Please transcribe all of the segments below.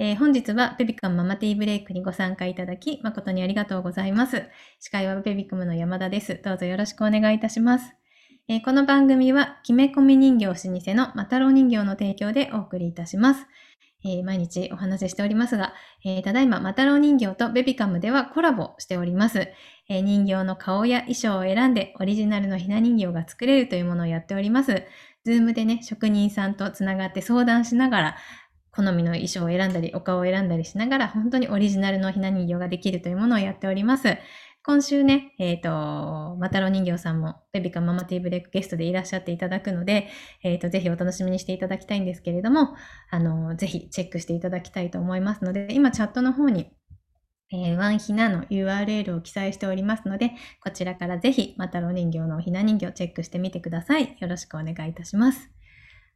えー、本日はベビカムママティーブレイクにご参加いただき誠にありがとうございます。司会はベビカムの山田です。どうぞよろしくお願いいたします。えー、この番組は、きめ込み人形老舗のマタロウ人形の提供でお送りいたします。えー、毎日お話ししておりますが、えー、ただいま、マタロウ人形とベビカムではコラボしております。えー、人形の顔や衣装を選んでオリジナルのひな人形が作れるというものをやっております。Zoom でね、職人さんとつながって相談しながら、好みの衣装を選んだり、お顔を選んだりしながら、本当にオリジナルのひな人形ができるというものをやっております。今週ね、えっ、ー、と、真多呂人形さんも、ベビカママティーブレイクゲストでいらっしゃっていただくので、えっ、ー、と、ぜひお楽しみにしていただきたいんですけれども、あの、ぜひチェックしていただきたいと思いますので、今チャットの方に、えー、ワンひなの URL を記載しておりますので、こちらからぜひ、マタロ人形のひな人形チェックしてみてください。よろしくお願いいたします。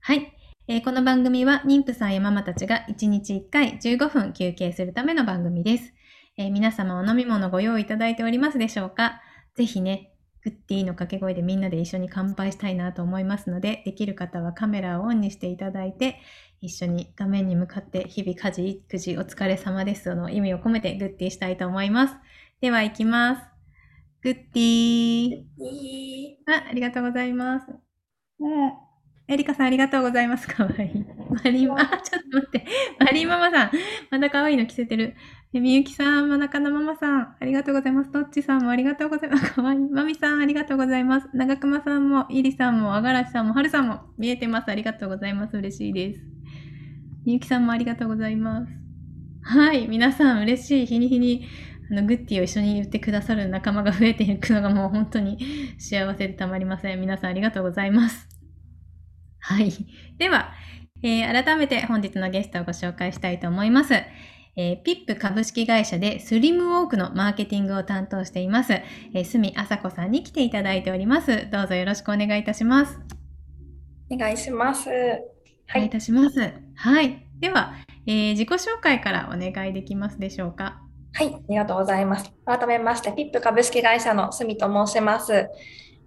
はい。えー、この番組は妊婦さんやママたちが1日1回15分休憩するための番組です。えー、皆様お飲み物ご用意いただいておりますでしょうか？ぜひね、グッディの掛け声でみんなで一緒に乾杯したいなと思いますので、できる方はカメラをオンにしていただいて、一緒に画面に向かって日々家事、育児お疲れ様ですの意味を込めてグッディしたいと思います。では行きます。グッディー。あ、ありがとうございます。うんエリカさんありがとうございます。かわいい。マリマ、あ、ちょっと待って。マリーママさん。またかわいいの着せてる。みゆきさん、まなかなママさん、ありがとうございます。とっちさんもありがとうございます。かわいい。まみさん、ありがとうございます。長熊さんも、いりさんも、あがらしさんも、はるさんも、見えてます。ありがとうございます。嬉しいです。みゆきさんもありがとうございます。はい。皆さん、嬉しい。日に日に、あの、グッティを一緒に言ってくださる仲間が増えていくのがもう本当に幸せでたまりません。皆さん、ありがとうございます。はい。では、えー、改めて本日のゲストをご紹介したいと思います。えー、ピップ株式会社でスリムウォークのマーケティングを担当しています、えー、住麻子さんに来ていただいております。どうぞよろしくお願いいたします。お願いします。はい。お願いいたします。はい。では、えー、自己紹介からお願いできますでしょうか。はい。ありがとうございます。改めまして、ピップ株式会社の住と申します。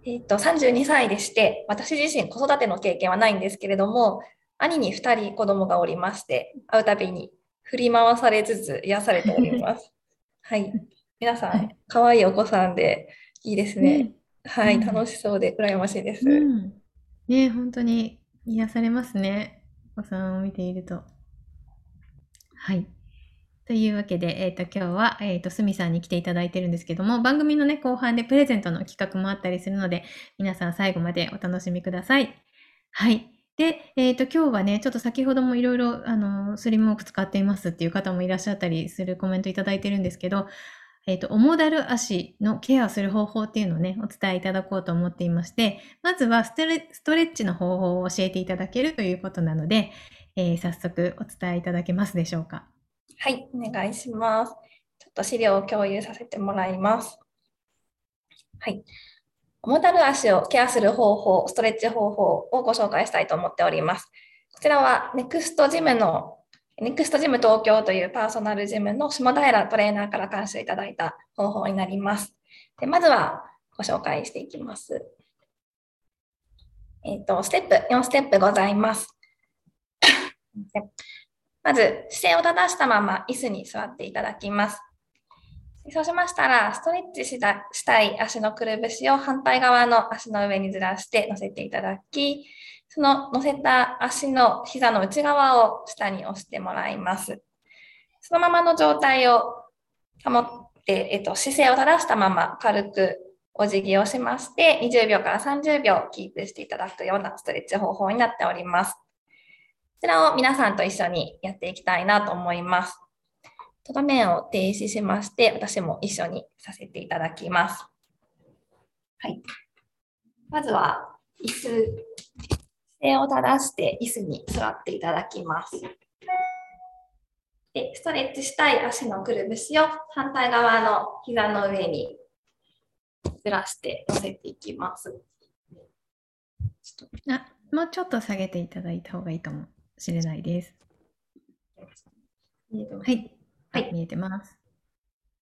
えっ、と、32歳でして、私自身子育ての経験はないんですけれども、兄に2人子供がおりまして、会うたびに振り回されつつ癒されております。はい。皆さん、可愛いお子さんでいいですね。はい、楽しそうで羨ましいです。うん、ね本当に癒されますね。お子さんを見ていると。はい。というわけで、えっ、ー、と、今日は、えっ、ー、と、すみさんに来ていただいてるんですけども、番組のね、後半でプレゼントの企画もあったりするので、皆さん最後までお楽しみください。はい。で、えっ、ー、と、今日はね、ちょっと先ほどもいろいろ、あの、スリムウォーク使っていますっていう方もいらっしゃったりするコメントいただいてるんですけど、えっ、と、オモダル足のケアする方法っていうのをね、お伝えいただこうと思っていまして、まずはストレッチの方法を教えていただけるということなので、えー、早速お伝えいただけますでしょうか。はい、お願いします。ちょっと資料を共有させてもらいます。はい。重たる足をケアする方法、ストレッチ方法をご紹介したいと思っております。こちらはネクストジムの、ネクストジム東京というパーソナルジムの下平トレーナーから監修いただいた方法になります。でまずはご紹介していきます。えっ、ー、と、ステップ、4ステップございます。まず、姿勢を正したまま椅子に座っていただきます。そうしましたら、ストレッチしたい足のくるぶしを反対側の足の上にずらして乗せていただき、その乗せた足の膝の内側を下に押してもらいます。そのままの状態を保って、えっと、姿勢を正したまま軽くお辞儀をしまして、20秒から30秒キープしていただくようなストレッチ方法になっております。ちらを皆さんと一緒にやっていきたいなと思います。と画面を停止しまして、私も一緒にさせていただきます。はい。まずは、椅子、姿勢を正して椅子に座っていただきます。でストレッチしたい足のくるぶしを反対側の膝の上にずらして乗せていきます。あもうちょっと下げていただいた方がいいかも。しれないです。はい。はい、見えてます。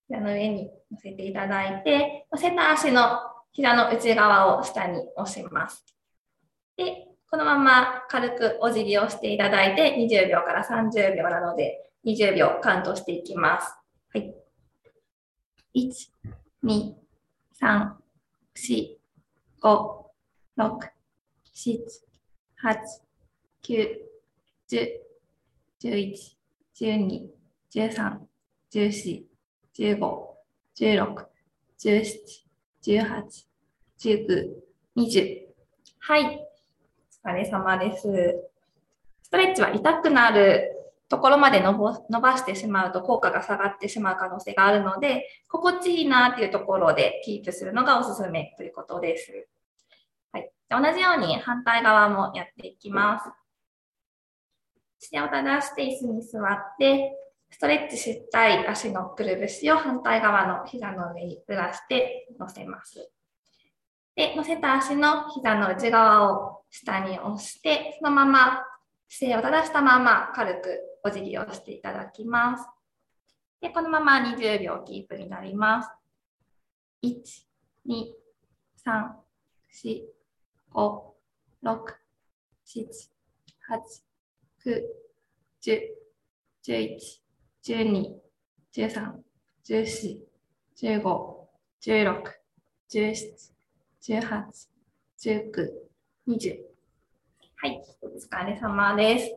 膝の上に乗せていただいて、乗せた足の膝の内側を下に押します。で、このまま軽くお辞儀をしていただいて、20秒から30秒なので、20秒カウントしていきます。はい。1、2、3、4、5、6、7、8、9、10、11、12、13、14、15、16、17、18、19、20。はい。お疲れ様です。ストレッチは痛くなるところまで伸ぼ伸ばしてしまうと効果が下がってしまう可能性があるので、心地いいなっていうところでキープするのがおすすめということです。はい、同じように反対側もやっていきます。姿勢を正して椅子に座って、ストレッチしたい足のくるぶしを反対側の膝の上にずらして乗せます。で、乗せた足の膝の内側を下に押して、そのまま姿勢を正したまま軽くお辞儀をしていただきます。で、このまま20秒キープになります。1、2、3、4、5、6、7、8、9、10、11、12、13、14、15、16、17、18、19、20。はい、お疲れ様です。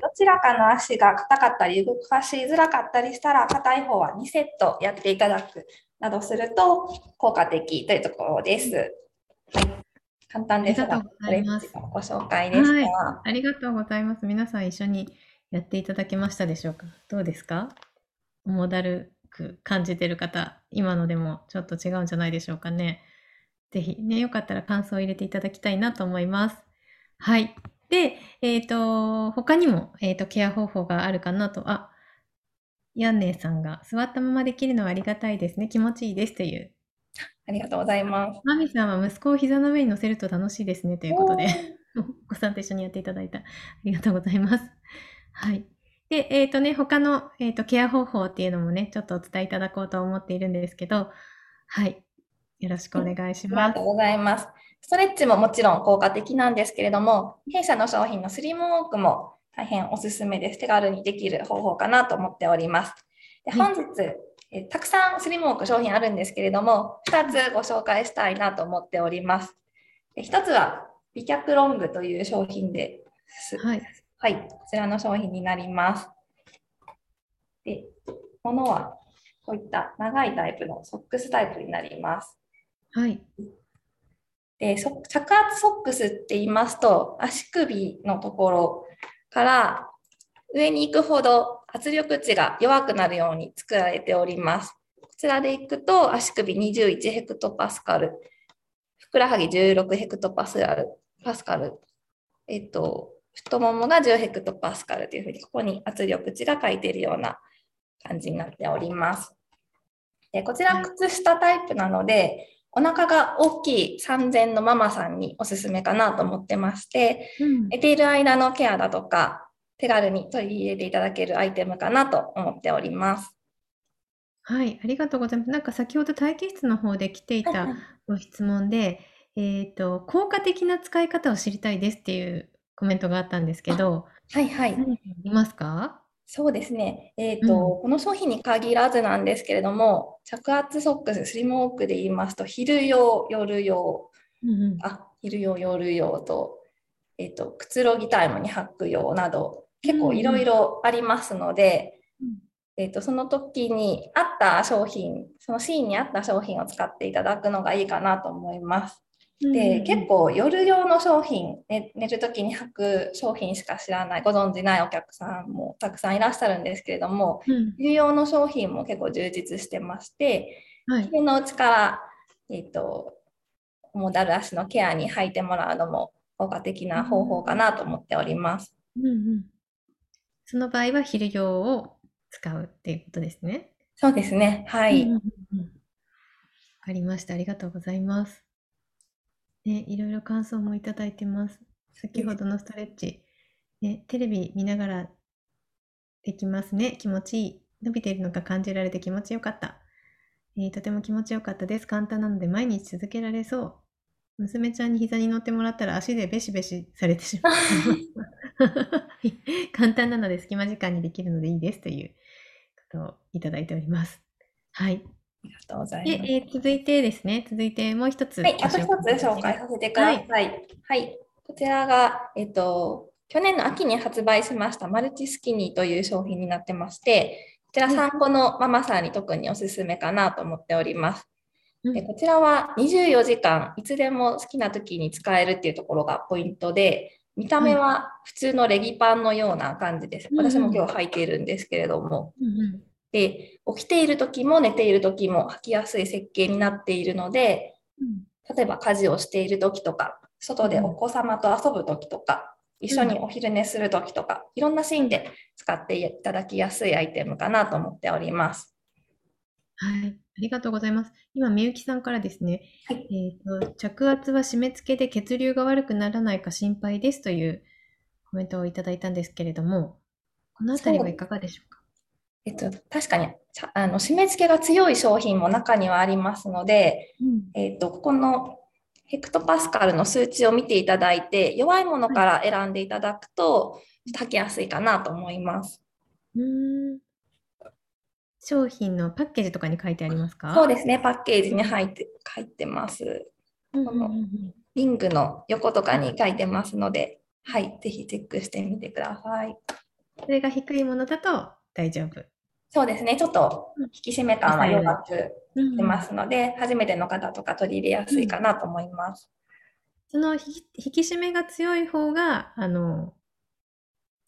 どちらかの足が硬かったり動かしづらかったりしたら、片い方は2セットやっていただくなどすると効果的というところです。はい、簡単ですが、ありがとうございますご紹介でした。はありがとうございます。皆さん一緒にやっていただけましたでしょうか？どうですか？重だるく感じてる方、今のでもちょっと違うんじゃないでしょうかね。ぜひね、よかったら感想を入れていただきたいなと思います。はい。で、えっ、と、他にも、えっ、と、ケア方法があるかなと、あ、ヤンネーさんが座ったままできるのはありがたいですね。気持ちいいですという。ありがとうございます。マミさんは息子を膝の上に乗せると楽しいですねということで。お子さんと一緒にやっていただいた。ありがとうございます。はい。で、えっ、とね、他の、えー、とケア方法っていうのもね、ちょっとお伝えいただこうと思っているんですけど、はい。よろしくお願いしますありがと。うございます。ストレッチももちろん効果的なんですけれども、弊社の商品のスリムウォークも大変おすすめです。手軽にできる方法かなと思っております。ではい本日、えたくさんスリムウォーク商品あるんですけれども、2つご紹介したいなと思っております。で1つは、美脚ロングという商品です。はい。はい、こちらの商品になります。で、ものはこういった長いタイプのソックスタイプになります。はい。で、そ着圧ソックスって言いますと、足首のところから上に行くほど圧力値が弱くなるように作られております。こちらで行くと足首21ヘクトパスカル、ふくらはぎ16ヘクトパスカル、パスカル、えっと、太ももが10ヘクトパスカルというふうに、ここに圧力値が書いているような感じになっております。でこちら靴下タイプなので、お腹が大きい産前のママさんにおすすめかなと思ってまして、うん寝ている間のケアだとか、手軽に取り入れていただけるアイテムかなと思っております。はい。ありがとうございます。なんか先ほど待機室の方で来ていたご質問で、えっ、と、効果的な使い方を知りたいですっていうコメントがあったんですけど、はいはい。何かありますか？そうですね。えっ、と、この商品に限らずなんですけれども、着圧ソックス、スリムウォークで言いますと、昼用、夜用、うんうん。あ、昼用、夜用と、えっ、と、くつろぎタイムに履く用など、結構いろいろありますので、うんえっと、その時に合った商品、そのシーンに合った商品を使っていただくのがいいかなと思います。で、結構夜用の商品、ね、寝る時に履く商品しか知らない、ご存じないお客さんもたくさんいらっしゃるんですけれども、うん、昼用の商品も結構充実してまして、はい。昼のうちから、えっと、モダル足のケアに履いてもらうのも効果的な方法かなと思っております。うんうん。その場合は昼用を使うっていうことですね。そうですね。はい。わかりました。ありがとうございます。ね、いろいろ感想もいただいてます。先ほどのストレッチ、ね、テレビ見ながらできますね。気持ちいい。伸びているのが感じられて気持ちよかった。えーとても気持ちよかったです。簡単なので毎日続けられそう。娘ちゃんに膝に乗ってもらったら足でベシベシされてしまう。簡単なので隙間時間にできるのでいいですということをいただいております。はい。ありがとうござで、います。えー続いてですね、続いてもう一つはい、あと一ごつ紹介させてください。はい、こちらが、えっと、去年の秋に発売しましたマルチスキニーという商品になってまして、こちら産後のママさんに特におすすめかなと思っております。うん。でこちらは24時間いつでも好きな時に使えるっていうところがポイントで、見た目は普通のレギパンのような感じです。私も今日履いているんですけれども、で起きている時も寝ている時も履きやすい設計になっているので、うん。例えば家事をしている時とか、外でお子様と遊ぶ時とか、一緒にお昼寝する時とか、いろんなシーンで使っていただきやすいアイテムかなと思っております。はい、ありがとうございます。今、みゆきさんからですね、はいえーと、着圧は締め付けで血流が悪くならないか心配ですというコメントをいただいたんですけれども、このあたりはいかがでしょうか？えっと、確かにあの締め付けが強い商品も中にはありますので、うんえっと、ここのヘクトパスカルの数値を見ていただいて、弱いものから選んでいただくと、履きやすいかなと思います。うーん商品のパッケージとかに書いてありますか？そうですね、パッケージに入って入ってます。うんうんうんうんリングの横とかに書いてますので、はい、ぜひチェックしてみてください。それが低いものだと大丈夫。そうですね、ちょっと引き締め感は弱くうん出ますので、初めての方とか取り入れやすいかなと思います。その引き引き締めが強い方が、あの、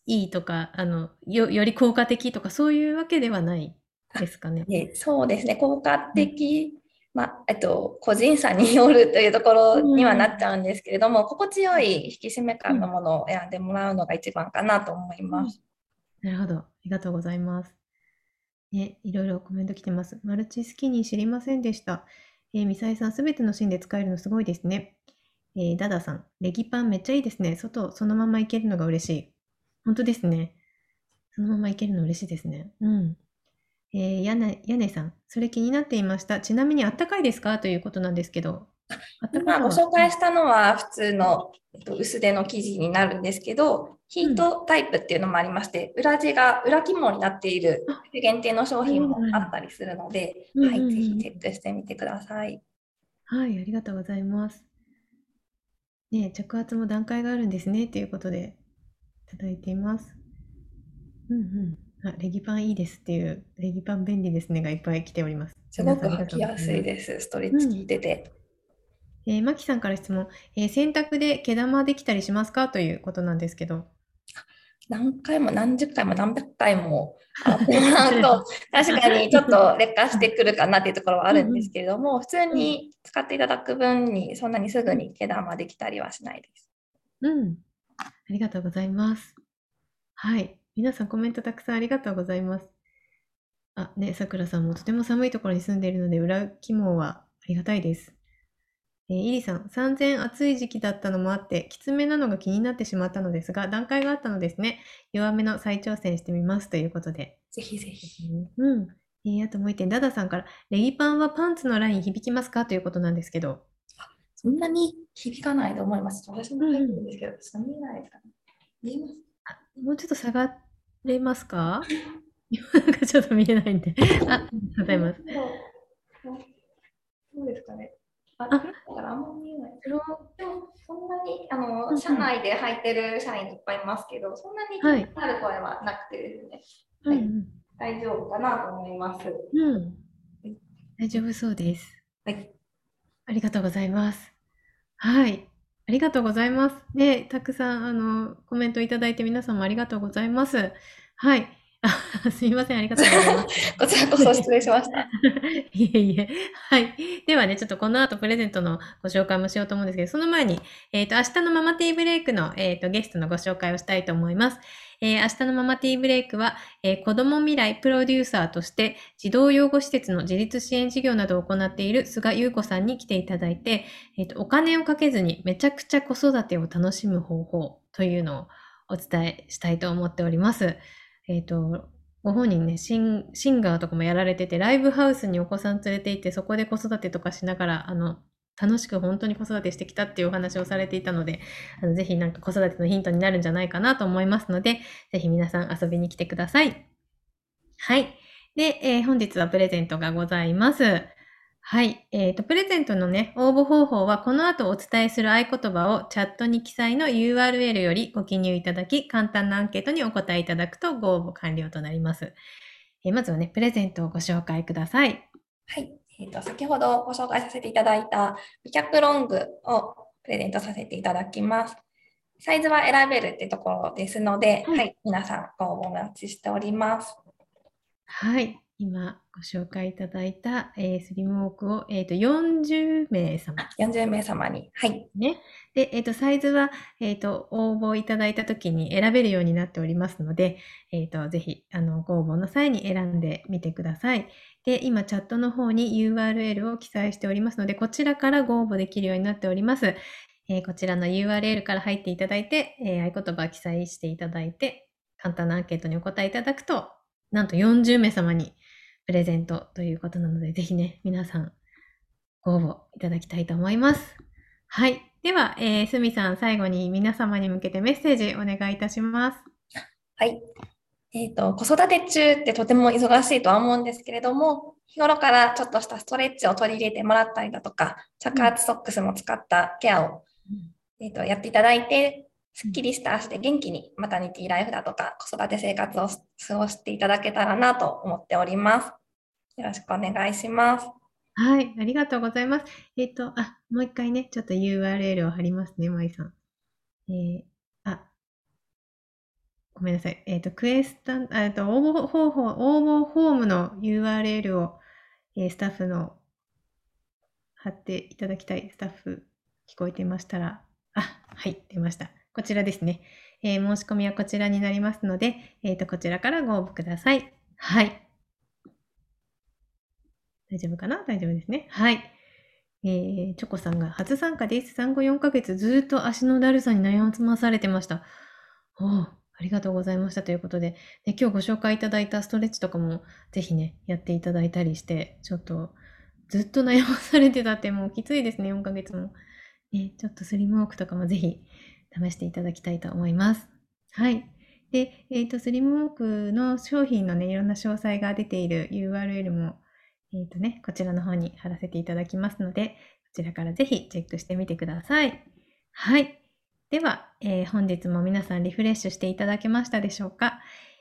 いいとか、あの、よ、より効果的とか、そういうわけではないですかね。でそうですね、効果的、まあえっと、個人差によるというところにはなっちゃうんですけれども、心地よい引き締め感のものを選んでもらうのが一番かなと思います。なるほど。ありがとうございます。ね、いろいろコメント来てます。マルチスキニー知りませんでした。えー、ミサイさん、すべてのシーンで使えるのすごいですね。えーダダさん、レギパンめっちゃいいですね。外、そのままいけるのが嬉しい。本当ですね。そのままいけるの嬉しいですね。うん。えー、やね、やねさん、それ気になっていました。ちなみにあったかいですか？ということなんですけど。あったか今ご紹介したのは普通の、えっと、薄手の生地になるんですけど、ヒートタイプっていうのもありまして、裏地が裏肝になっているあ限定の商品もあったりするので、うんはい、ぜひチェックしてみてください。はい、ありがとうございます。ねえ、着圧も段階があるんですね、ということで、いただいています。うんうん。あ、レギパンいいですっていう、レギパン便利ですねがいっぱい来ております。すごく履きやすいです、ストレッチ効いてて。えー、マキさんから質問、えー洗濯で毛玉できたりしますかということなんですけど。何回も何十回も何百回も洗ってもらうと、確かにちょっと劣化してくるかなっていうところはあるんですけれども、普通に使っていただく分に、そんなにすぐに毛玉できたりはしないです。うん。ありがとうございます。はい。皆さんコメントたくさんありがとうございます。あ、ね、さくらさんもとても寒いところに住んでいるので、裏肝はありがたいです。えー、イリさん、産前暑い時期だったのもあって、きつめなのが気になってしまったのですが、段階があったのですね。弱めの再挑戦してみますということで。ぜひぜひ。うん。えーあともう一点、ダダさんから、レギパンはパンツのライン響きますか？ということなんですけど。そんなに響かないと思います。私も入ってるんですけど、ちょっと見えないですかね。見えます？もうちょっと下がれますか？なんかちょっと見えないんで。あ、ございます。どうですかね。あ、あだからあんま見えない。黒でも、そんなに、あの、うん社内で履いてる社員いっぱいいますけど、そんなに気はいになる声はなくてですね、うんうん大丈夫かなと思います。うん。大丈夫そうです。はい。ありがとうございます。はい。ありがとうございます。ね、たくさん、あの、コメントいただいて皆さんもありがとうございます。はい。あ すみません、ありがとうございます。こちらこそ失礼しました。いえいえ。はい。ではね、ちょっとこの後プレゼントのご紹介もしようと思うんですけど、その前に、えっ、と、明日のママティーブレイクの、えっ、と、ゲストのご紹介をしたいと思います。えー明日のママティーブレイクは、えー子ども未来プロデューサーとして、児童養護施設の自立支援事業などを行っている菅優子さんに来ていただいて、えっ、と、お金をかけずにめちゃくちゃ子育てを楽しむ方法というのをお伝えしたいと思っております。えっ、と、ご本人ねシン、シンガーとかもやられてて、ライブハウスにお子さん連れて行って、そこで子育てとかしながら、あの、楽しく本当に子育てしてきたっていうお話をされていたので、あのぜひなんか子育てのヒントになるんじゃないかなと思いますので、ぜひ皆さん遊びに来てください。はい。で、えー、本日はプレゼントがございます。はい。えっ、ー、と、プレゼントのね、応募方法は、この後お伝えする合言葉をチャットに記載の URL よりご記入いただき、簡単なアンケートにお答えいただくとご応募完了となります。えー、まずはね、プレゼントをご紹介ください。はい。えーと、先ほどご紹介させていただいた美脚ロングをプレゼントさせていただきます。サイズは選べるってところですので、はい、はい、皆さんご応募お待ちしております。はい。今ご紹介いただいた、えー、スリムウォークを、えーと、40名様。40名様に。はい。ね。で、えっ、ー、と、サイズは、えっ、ー、と、応募いただいたときに選べるようになっておりますので、えっ、ー、と、ぜひ、あの、ご応募の際に選んでみてください。で、今、チャットの方に URL を記載しておりますので、こちらからご応募できるようになっております。えこちらの URL から入っていただいて、え合言葉記載していただいて、簡単なアンケートにお答えいただくと、なんと40名様にプレゼントということなので、ぜひね、皆さんご応募いただきたいと思います。はい。では、えー、すみさん、最後に皆様に向けてメッセージお願いいたします。はい。えっ、ー、と、子育て中ってとても忙しいとは思うんですけれども、日頃からちょっとしたストレッチを取り入れてもらったりだとか、着圧ソックスも使ったケアを、うん、えーと、やっていただいて、すっきりした足で元気にマタニティライフだとか子育て生活を過ごしていただけたらなと思っております。よろしくお願いします。はい、ありがとうございます。えっ、ー、と、あ、もう一回ね、ちょっと URL を貼りますね、まいさん。えー、あ、ごめんなさい。えっ、ー、と、クエスタン、えっと、応募方法、応募フォームの URL を、えー、スタッフの貼っていただきたい。スタッフ聞こえてましたら、あ、はい、出ました。こちらですね。えー、申し込みはこちらになりますので、えっ、と、こちらからご応募ください。はい。大丈夫かな？大丈夫ですね。はい。えー、チョコさんが初参加です。産後4ヶ月ずっと足のだるさに悩まされてました。おありがとうございましたということで、ね、今日ご紹介いただいたストレッチとかもぜひね、やっていただいたりして、ちょっとずっと悩まされてたってもうきついですね、4ヶ月も。ね、ちょっとスリムウォークとかもぜひ試していただきたいと思います。はい。で、えっ、ー、と、スリムウォークの商品のね、いろんな詳細が出ている URL もえっ、ー、とね、こちらの方に貼らせていただきますので、こちらからぜひチェックしてみてください。はい。では、えー、本日も皆さんリフレッシュしていただけましたでしょうか、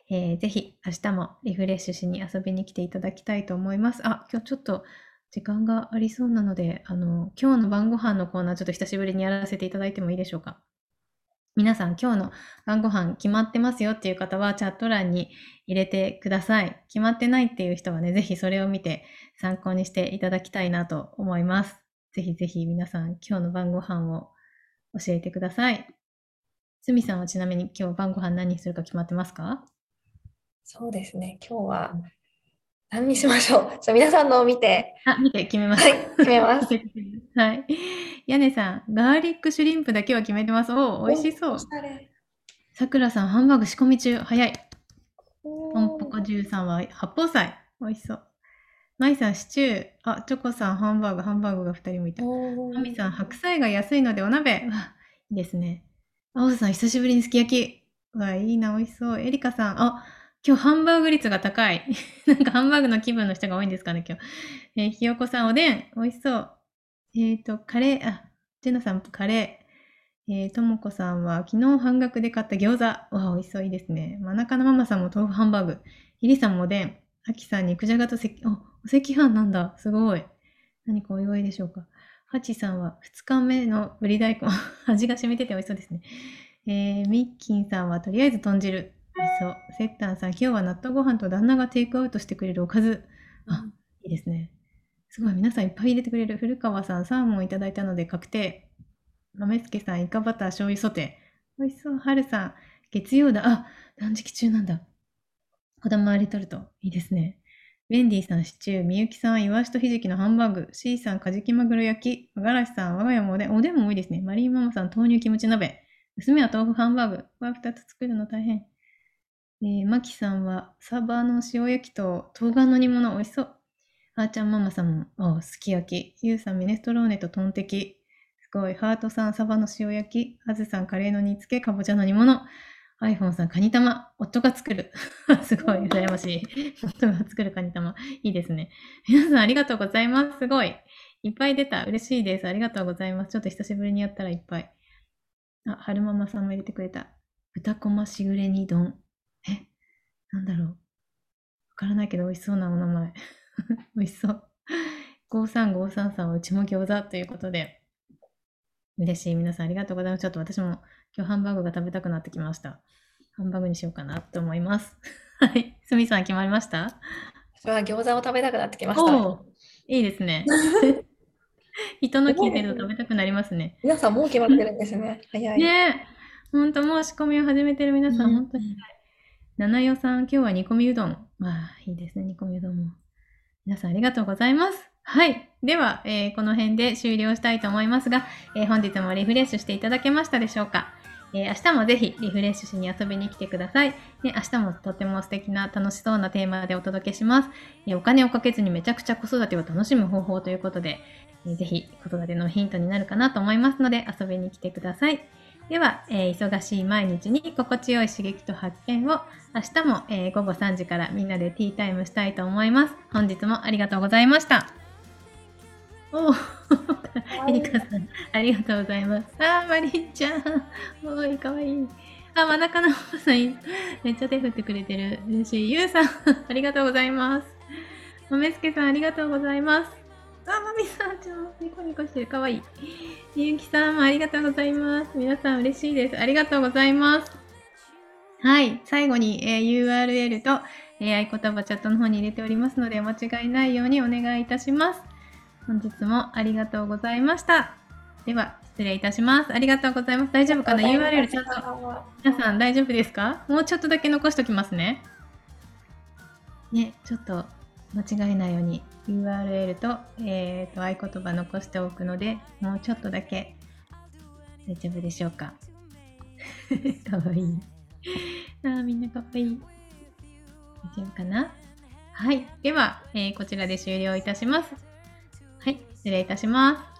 えー、ぜひ明日もリフレッシュしに遊びに来ていただきたいと思います。あ、今日ちょっと時間がありそうなので、あの、今日の晩ご飯のコーナーちょっと久しぶりにやらせていただいてもいいでしょうか？皆さん今日の晩ご飯決まってますよっていう方はチャット欄に入れてください。決まってないっていう人はね、ぜひそれを見て参考にしていただきたいなと思います。ぜひぜひ皆さん今日の晩ご飯を教えてください。すみさんはちなみに今日晩ご飯何にするか決まってますか？そうですね。今日は何にしましょう。じゃ皆さんのを見て。あ、見て決めます。はい、決めます。はい。屋根さん、ガーリックシュリンプだけは決めてます。お美味しそう。さくらさん、ハンバーグ仕込み中。早い。ポンポコ13は八宝菜。美味しそう。まいさん、シチュー。あ、チョコさん、ハンバーグ。ハンバーグが2人もいた。まみさん、白菜が安いのでお鍋。わ、いいですね。あおさん、久しぶりにすき焼き。わ、いいな、美味しそう。エリカさん、あ、今日ハンバーグ率が高い。なんかハンバーグの気分の人が多いんですかね、今日。えー、ひよこさん、おでん、美味しそう。えっ、ー、と、カレー、あ、ジェナさん、カレー。えー、ともこさんは、昨日半額で買った餃子。わあ、美味しそう、いいですね。真中のママさんも豆腐ハンバーグ。ひりさんもおでん。あきさん、肉じゃがと赤、お、お赤飯なんだ。すごい。何かお祝いでしょうか。はちさんは、2日目のぶり大根。味が染みてて美味しそうですね。えー、ミッキンさんは、とりあえず豚汁。美味しそう。セッタンさん、今日は納豆ご飯と旦那がテイクアウトしてくれるおかず。あ、いいですね。すごい、皆さんいっぱい入れてくれる。古川さん、サーモンいただいたので確定。豆助さん、イカバター醤油ソテー。美味しそう。はるさん、月曜だ。あ、断食中なんだ。こだまりとるといいですね。ウェンディさん、シチュー。みゆきさん、イワシとひじきのハンバーグ。シーさん、カジキマグロ焼き。和がらしさん、我が家もおでん。おでんも多いですね。マリーママさん、豆乳キムチ鍋。娘は豆腐ハンバーグ。は2つ作るの大変。えー、マキさんはサバの塩焼きと冬瓜の煮物美味しそう。あーちゃんママさんも、おすき焼き。ゆうさん、ミネストローネとトンテキ。すごい。ハートさん、サバの塩焼き。あずさん、カレーの煮付け、かぼちゃの煮物。iPhone さん、カニ玉。夫が作る。すごい、羨ましい。夫が作るカニ玉。いいですね。皆さん、ありがとうございます。すごい。いっぱい出た。嬉しいです。ありがとうございます。ちょっと久しぶりにやったらいっぱい。あ、春ママさんも入れてくれた。豚こましぐれ煮丼。え？なんだろう。わからないけど美味しそうなお名前。美味しそう。53533はうちも餃子ということで。嬉しい。皆さんありがとうございます。ちょっと私も今日ハンバーグが食べたくなってきました。ハンバーグにしようかなと思います。はい。すみさん決まりました？私は餃子を食べたくなってきました。いいですね。人の聞いてると食べたくなりますね。皆さんもう決まってるんですね。早い。ねえ。ほんと、もう仕込みを始めてる皆さん、うん本当に。七代さん、今日は煮込みうどん。まあ、いいですね、煮込みうどんも。皆さんありがとうございます。はい。では、えーこの辺で終了したいと思いますが、えー本日もリフレッシュしていただけましたでしょうか？えー明日もぜひリフレッシュしに遊びに来てください。ね、明日もとても素敵な楽しそうなテーマでお届けします。えーお金をかけずにめちゃくちゃ子育てを楽しむ方法ということで、えーぜひ子育てのヒントになるかなと思いますので遊びに来てください。では、えー忙しい毎日に心地よい刺激と発見を明日も、えー午後3時からみんなでティータイムしたいと思います。本日もありがとうございました。おーエリカさん、ありがとうございます。あー、マリンちゃん。おーい、かわいい。あ、真中のおさん、めっちゃ手振ってくれてる。嬉しい。ゆうさん、ありがとうございます。まめすけさん、ありがとうございます。あ、まみさん、ちょっとニコニコしてる。かわいい。ゆうきさんもありがとうございます。皆さん嬉しいです。ありがとうございます。はい。最後に、えー URL と、えー合言葉チャットの方に入れておりますので、お間違いないようにお願いいたします。本日もありがとうございました。では、失礼いたします。ありがとうございます。大丈夫かな ?URL ちゃんと。皆さん大丈夫ですか？もうちょっとだけ残しときますね。ね、ちょっと間違えないように URL と,、えー、と合言葉残しておくので、もうちょっとだけ大丈夫でしょうか？かわいい。あみんなかわいい。大丈夫かな？はい。では、えーこちらで終了いたします。はい。失礼いたします。